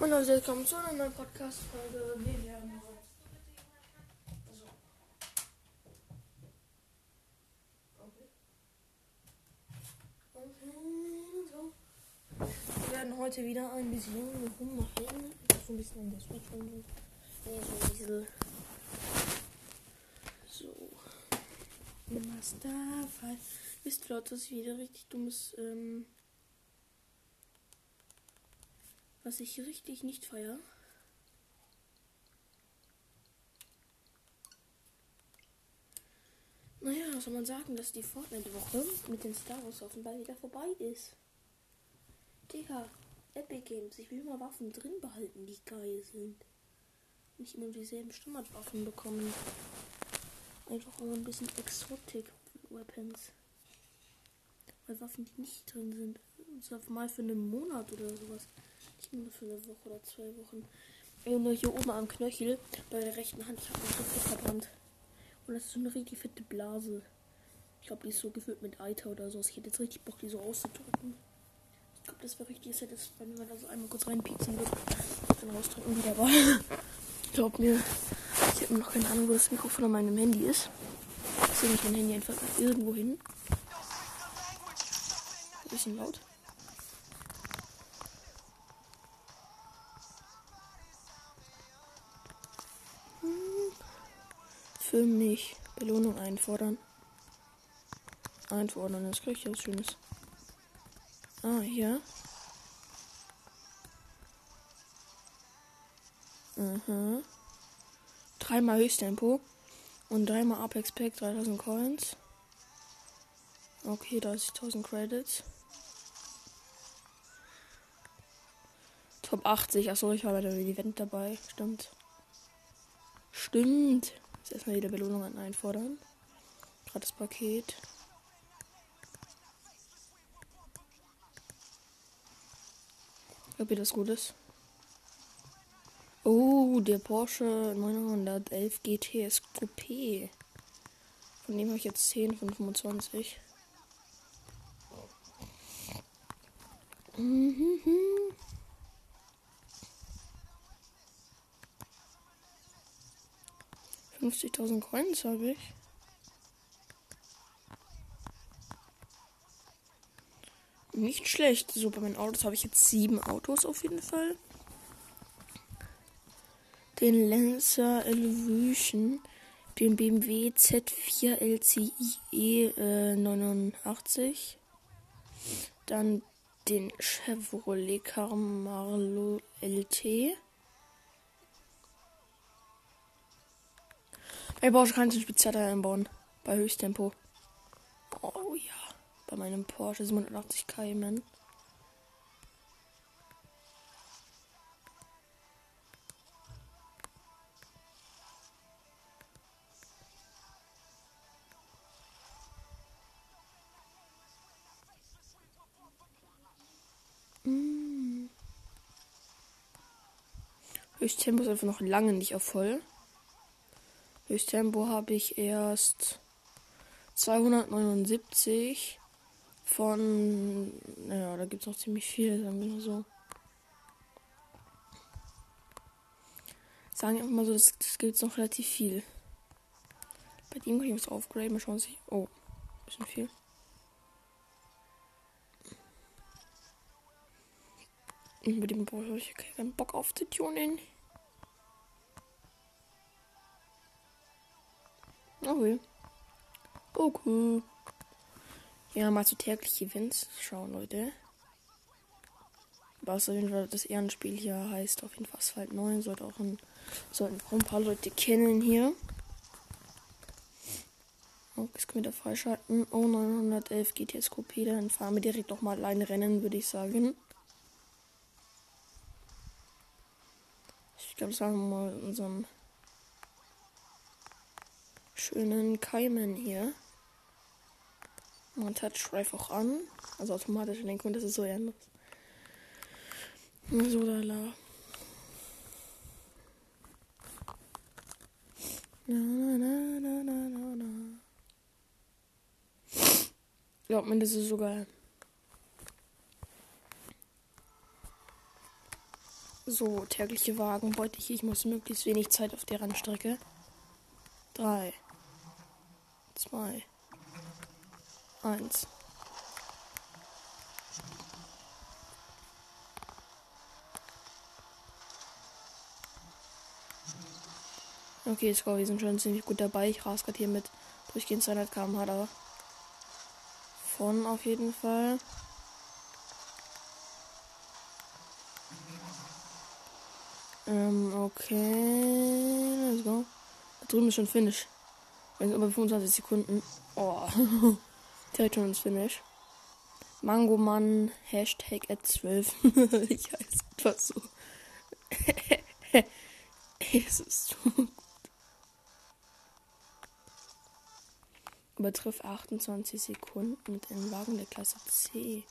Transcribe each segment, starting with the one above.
Moin Leute, willkommen zu einer neuen Podcast-Folge. Wir werden. Also. Wir werden heute wieder ein bisschen rummachen. So ein bisschen an der Switch so. Nee, so ein bisschen. So. Masterfall. Wisst ihr, Leute, das ist wieder richtig dummes, ähm, was ich richtig nicht feier. Naja, soll man sagen, dass die Fortnite-Woche mit den Star Wars offenbar wieder vorbei ist. Digga, Epic Games, ich will mal Waffen drin behalten, die geil sind. Nicht immer dieselben Standardwaffen bekommen. Einfach mal ein bisschen Exotic Weapons. Weil Waffen, die nicht drin sind. Mal für einen Monat oder sowas. Nur für eine Woche oder zwei Wochen. Ey, nur hier oben am Knöchel, bei der rechten Hand, ich habe mich fett verbrannt. Und das ist so eine richtig fette Blase. Ich glaube, die ist so gefüllt mit Eiter oder so. Ich hätte jetzt richtig Bock, die so auszudrücken. Ich glaube, das wäre richtig satis, wenn man da so einmal kurz reinpieksen würde. Dann rausdrücken wieder war. Glaub mir, ich habe noch keine Ahnung, wo das Mikrofon an meinem Handy ist. Deswegen ich mein Handy einfach irgendwo hin. Ein bisschen laut. Mich Belohnung einfordern. Einfordern, das kriege ich was Schönes. Ah, hier. Mhm. Dreimal Höchsttempo. Und dreimal Apex Pack, 3000 Coins. Okay, 30.000 Credits. Top 80. Achso, ich war bei dem Event dabei. Stimmt. Stimmt. Jetzt erstmal wieder Belohnung an einfordern. Gratis Paket. Ob ihr das gut ist? Oh, der Porsche 911 GT ist Coupé. Von dem habe ich jetzt 10 von 25. Mhm. 50.000 Coins habe ich. Nicht schlecht. So, bei meinen Autos habe ich jetzt sieben Autos auf jeden Fall. Den Lancer Evolution, den BMW Z4 LCIE äh, 89, dann den Chevrolet Camaro LT. Bei Porsche kannst du Spezialteil einbauen. Bei Höchsttempo. Oh ja. Bei meinem Porsche 87 Cayman. Mm. Höchsttempo ist einfach noch lange nicht auf voll. Höchsttempo habe ich erst 279 von. Naja, da gibt es noch ziemlich viel, sagen wir mal so. Sagen wir einfach mal so, das, das gibt es noch relativ viel. Bei dem kann ich was aufgraden, mal schauen, sich. Oh, bisschen viel. Und mit dem brauche ich keinen Bock auf zu tunen. Okay. Okay. Ja, mal zu tägliche Events schauen, Leute. Was auf jeden Fall das Ehrenspiel hier heißt, auf jeden Fall Asphalt 9. Sollte auch ein, sollten auch ein paar Leute kennen hier. Oh, das können wir da freischalten. Oh, 911 GTS Coupé. Dann fahren wir direkt noch mal allein rennen, würde ich sagen. Ich glaube, das haben wir mal in unserem schönen Keimen hier. Man Touch Drive auch an. Also automatisch in den das ist so anders. So da la. Na, na, na, na, na, na. Glaubt mir, das ist so geil. So, tägliche Wagenbeute hier. Ich muss möglichst wenig Zeit auf der Rennstrecke. Drei. Zwei. Eins. Okay, Score, wir sind schon ziemlich gut dabei. Ich rase gerade hier mit durchgehend 200 km/h da. Von auf jeden Fall. Ähm, okay. Let's go. Da drüben ist schon Finish. Wir sind über 25 Sekunden. Oh. Direkt schon ins Finish. Mangoman, Hashtag at 12. ich heiße etwas so. es ist so gut. Übertriff 28 Sekunden mit einem Wagen der Klasse C.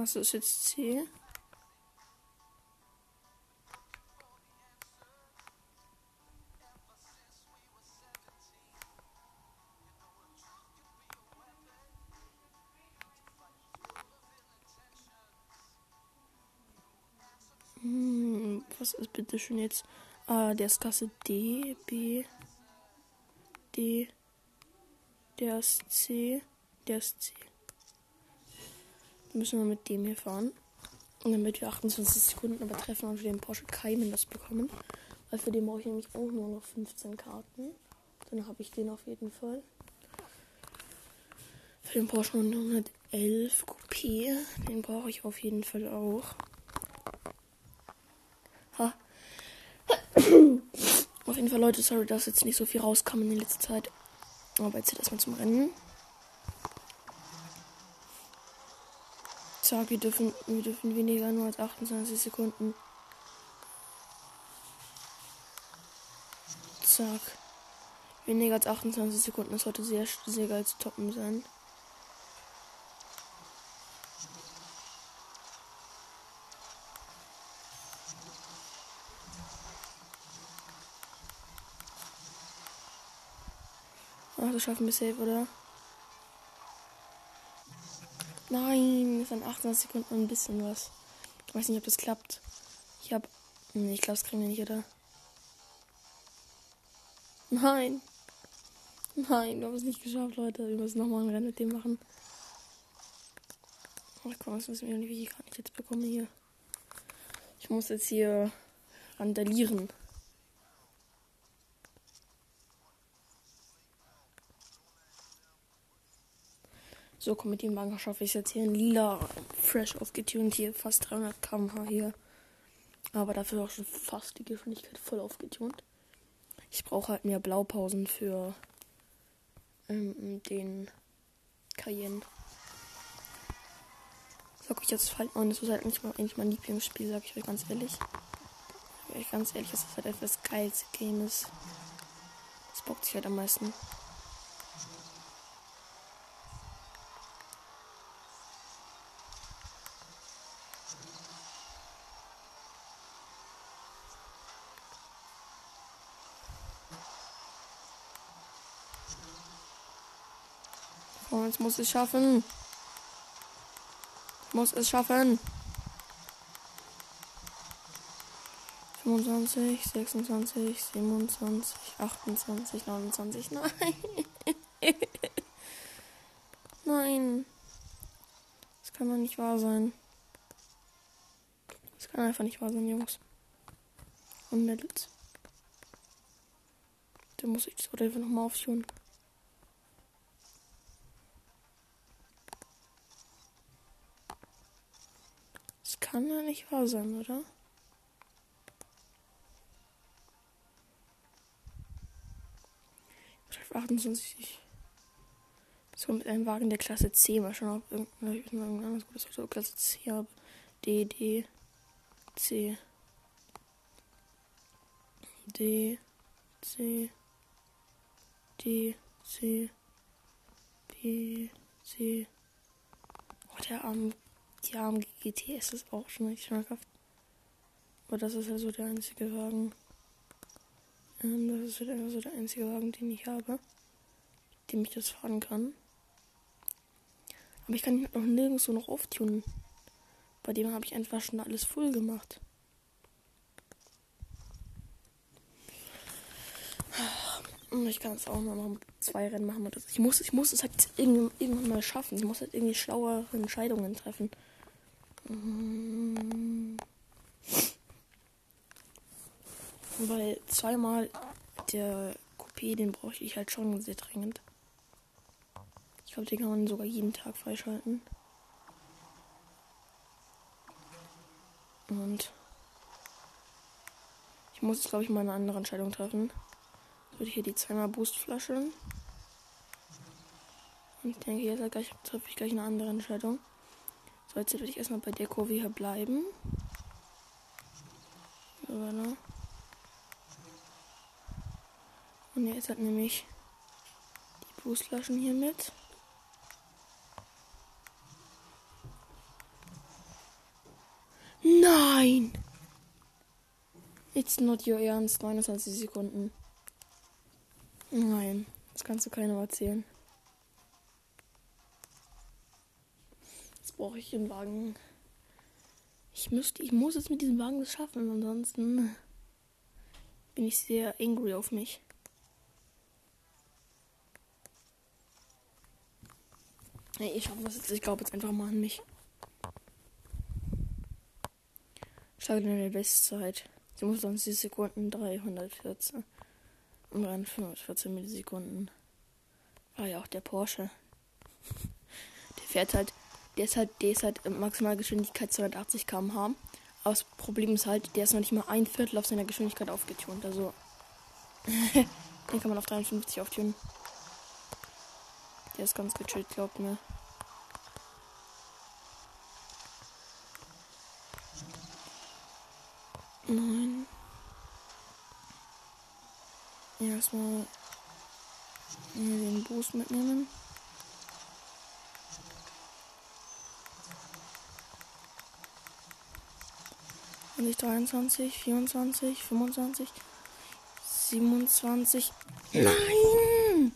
Was ist jetzt C? Hm, was ist bitte schon jetzt? Ah, der ist Klasse D, B, D, der ist C, der ist C müssen wir mit dem hier fahren. Und damit wir 28 Sekunden übertreffen und für den Porsche Cayman das bekommen. Weil für den brauche ich nämlich auch nur noch 15 Karten. Dann habe ich den auf jeden Fall. Für den Porsche 911 Coupé. Den brauche ich auf jeden Fall auch. Ha. auf jeden Fall, Leute, sorry, dass jetzt nicht so viel rauskam in der letzten Zeit. Aber jetzt erstmal zum Rennen. Zack, wir dürfen, wir dürfen weniger nur als 28 Sekunden. Zack. Weniger als 28 Sekunden. Das sollte sehr, sehr geil zu toppen sein. Ach, das schaffen wir safe, oder? Nein, es sind 28 Sekunden und ein bisschen was. Ich weiß nicht, ob das klappt. Ich hab. Nee, ich glaube, das kriegen wir nicht, oder? Nein. Nein, wir haben es nicht geschafft, Leute. Wir müssen nochmal ein Rennen mit dem machen. Ach komm, das wissen wir nicht, wie ich gar nicht jetzt bekomme hier. Ich muss jetzt hier randalieren. So, komm mit dem Wagen schaffe ich jetzt hier in lila, fresh aufgetunt hier, fast 300 km/h hier. Aber dafür auch schon fast die Geschwindigkeit voll aufgetunt. Ich brauche halt mehr Blaupausen für ähm, den Cayenne. Sag ich jetzt falsch und das ist halt nicht mal, eigentlich mein Lieblingsspiel, sag ich euch ganz ehrlich. Sag ich ganz ehrlich, dass das halt etwas geilste Game ist. Das bockt sich halt am meisten. Jetzt muss ich schaffen. Muss es schaffen. 25, 26, 27, 28, 29. Nein. Nein. Das kann doch nicht wahr sein. Das kann einfach nicht wahr sein, Jungs. Und Mädels. Dann muss ich das Auto einfach nochmal aufschauen. Kann ja nicht wahr sein, oder? Ich 28. So mit einem Wagen der Klasse C. Mal schauen, ob irgendein anderes gutes Auto Klasse C habe. D, D, C. D, C. D, C. B, C. Oh, der arme die AMG GT ist auch schon richtig schmackhaft. Aber das ist also der einzige Wagen. Ähm, das ist halt einfach so der einzige Wagen, den ich habe, dem ich das fahren kann. Aber ich kann ihn noch nirgends so noch auftunen. Bei dem habe ich einfach schon alles voll gemacht. Und ich kann es auch nur noch zwei Rennen machen. Ich muss, ich muss es halt irgendwann mal schaffen. Ich muss halt irgendwie schlauere Entscheidungen treffen. Weil zweimal der Coupé, den brauche ich halt schon sehr dringend. Ich glaube, den kann man sogar jeden Tag freischalten. Und ich muss jetzt, glaube ich, mal eine andere Entscheidung treffen. Jetzt würde ich hier die zweimal Boostflaschen. Und ich denke, jetzt treffe ich gleich eine andere Entscheidung. So, jetzt werde ich erstmal bei der Kurve hier bleiben. Und jetzt hat nämlich die Boostflaschen hier mit. Nein! It's not your ernst. 29 Sekunden. Nein, das kannst du keinem erzählen. Brauche ich den Wagen. Ich müsste, ich muss jetzt mit diesem Wagen schaffen, ansonsten bin ich sehr angry auf mich. Nee, ich schaffe das jetzt. Ich glaube jetzt einfach mal an mich. Starte in der Bestzeit. 27 Sekunden 314. Und 314 Millisekunden. War ja auch der Porsche. Der fährt halt, der ist halt, der ist halt Maximalgeschwindigkeit 280 km/h. Aber das Problem ist halt, der ist noch nicht mal ein Viertel auf seiner Geschwindigkeit aufgetunt. Also, den kann man auf 53 auftunen. Der ist ganz gechillt, glaubt mir. Nein. Erstmal den Boost mitnehmen. Und ich 23, 24, 25, 27. Nein!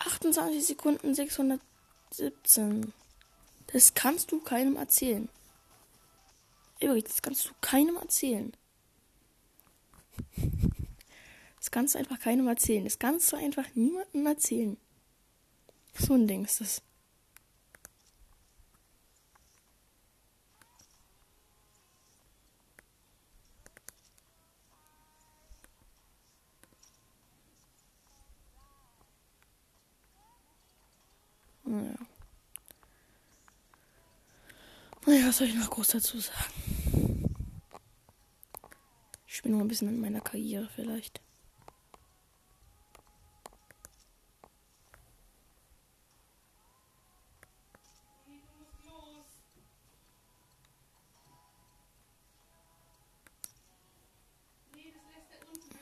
28 Sekunden 617. Das kannst du keinem erzählen. Übrigens, das kannst du keinem erzählen. Das kannst du einfach keinem erzählen. Das kannst du einfach niemandem erzählen. So ein Ding ist das. Naja. Naja, was soll ich noch groß dazu sagen? Ich bin noch ein bisschen in meiner Karriere vielleicht.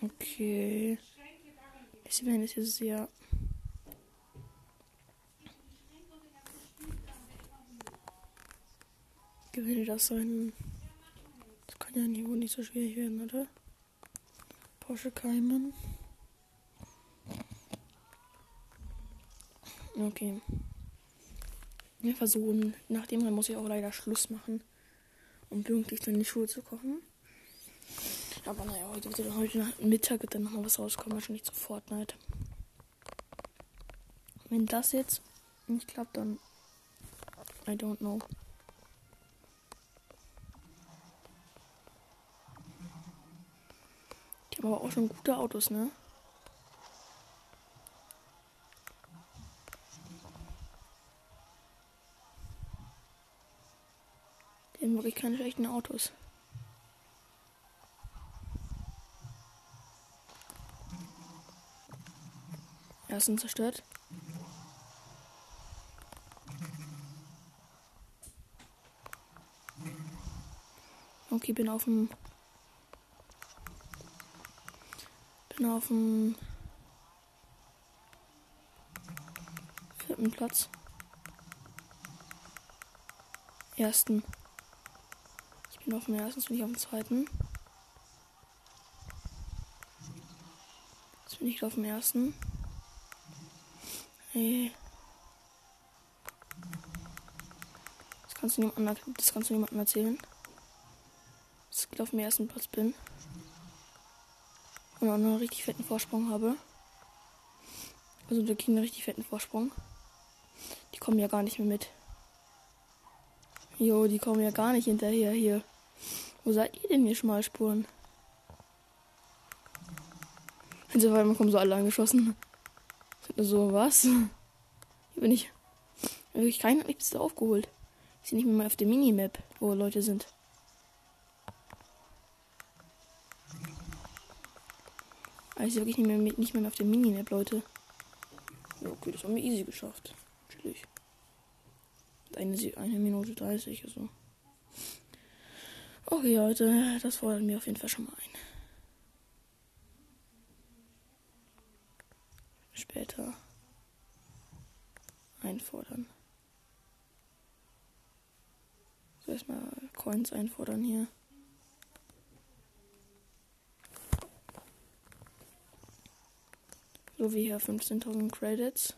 Okay. Ich bin jetzt sehr gewinne das sein. Das kann ja wohl nicht so schwierig werden, oder? Porsche Cayman. Okay. Wir versuchen, nachdem dann muss ich auch leider Schluss machen, um pünktlich dann in die Schule zu kommen. Aber naja, heute, heute Mittag wird dann nochmal was rauskommen, wahrscheinlich zu Fortnite. Wenn das jetzt nicht klappt, dann I don't know. Aber auch schon gute Autos, ne? Die haben wirklich keine schlechten Autos. Ersten zerstört. Okay, bin auf dem bin auf dem vierten Platz. Ersten. Ich bin auf dem ersten, jetzt bin ich auf dem zweiten. Jetzt bin ich auf dem ersten. Hey. Das kannst du niemandem, das kannst du niemandem erzählen. Dass ich auf dem ersten Platz bin. Und auch noch einen richtig fetten Vorsprung habe. Also der kriegen einen richtig fetten Vorsprung. Die kommen ja gar nicht mehr mit. Jo, die kommen ja gar nicht hinterher hier. Wo seid ihr denn hier Schmalspuren? Und so weiter kommen so alle angeschossen. So, was? Hier bin ich. Wirklich keiner hat mich bis aufgeholt. Ich sehe nicht mehr mal auf der Minimap, wo Leute sind. Ich sehe wirklich nicht mehr, nicht mehr auf der Minimap, Leute. Ja, okay, das haben wir easy geschafft. Natürlich. Eine, eine Minute 30, also. Okay, Leute, das fordert mir auf jeden Fall schon mal ein. Später einfordern. So erstmal Coins einfordern hier. So wie hier 15.000 Credits.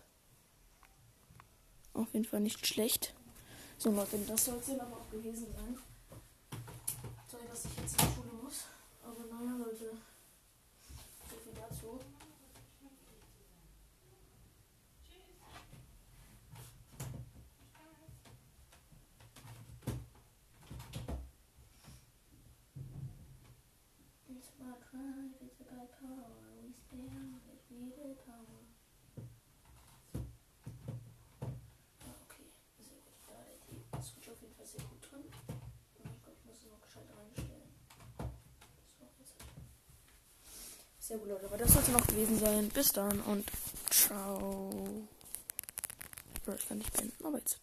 Auf jeden Fall nicht schlecht. So Leute, das soll es dann aber auch gewesen sein. Sorry, dass ich jetzt die Schule muss. Aber naja, Leute. So viel dazu. It's about pride, it's about power. We stay out, we need power. Okay, sehr gut. Da ist die Switch auf jeden Fall sehr gut drin. Und ich glaube, ich muss es noch gescheit reinstellen. So, jetzt. Sehr gut, Leute. Aber das sollte noch gewesen sein. Bis dann und ciao. Ich kann nicht beenden, aber jetzt.